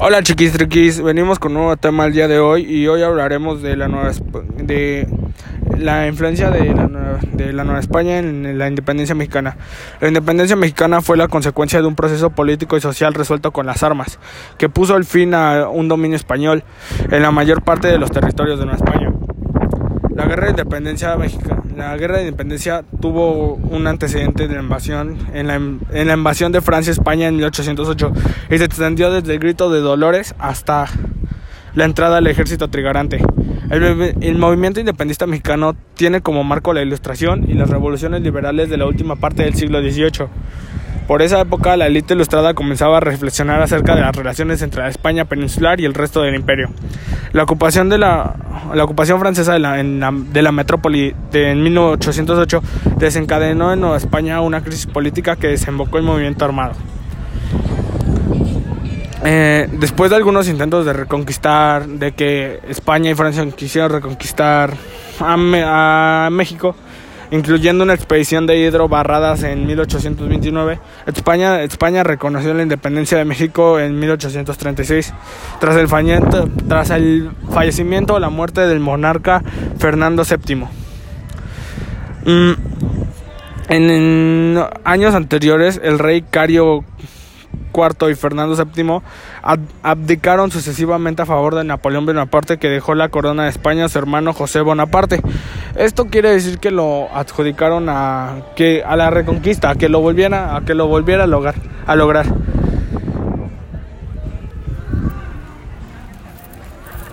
Hola chiquis triquis, venimos con un nuevo tema el día de hoy y hoy hablaremos de la nueva de la influencia de la, nueva, de la Nueva España en la independencia mexicana. La independencia mexicana fue la consecuencia de un proceso político y social resuelto con las armas, que puso el fin a un dominio español en la mayor parte de los territorios de Nueva España. La guerra de independencia mexicana, la guerra de independencia tuvo un antecedente de la invasión en la, en la invasión de Francia España en 1808 y se extendió desde el grito de Dolores hasta la entrada al ejército trigarante. El, el, movimiento independentista mexicano tiene como marco la ilustración y las revoluciones liberales de la última parte del siglo XVIII. Por esa época, la élite ilustrada comenzaba a reflexionar acerca de las relaciones entre la España peninsular y el resto del imperio. La ocupación, de la, la ocupación francesa de la, la, de la metrópoli de, en 1808 desencadenó en Nueva España una crisis política que desembocó en movimiento armado. Eh, después de algunos intentos de reconquistar, de que España y Francia quisieron reconquistar a México, incluyendo una expedición de Hidro Barradas en 1829. España, España reconoció la independencia de México en 1836, tras el, tras el fallecimiento o la muerte del monarca Fernando VII. Mm, en, en años anteriores, el rey Cario IV y Fernando VII abdicaron sucesivamente a favor de Napoleón Bonaparte que dejó la corona de España a su hermano José Bonaparte. Esto quiere decir que lo adjudicaron a que a la reconquista, a que lo volviera a que lo volviera a lograr, a lograr.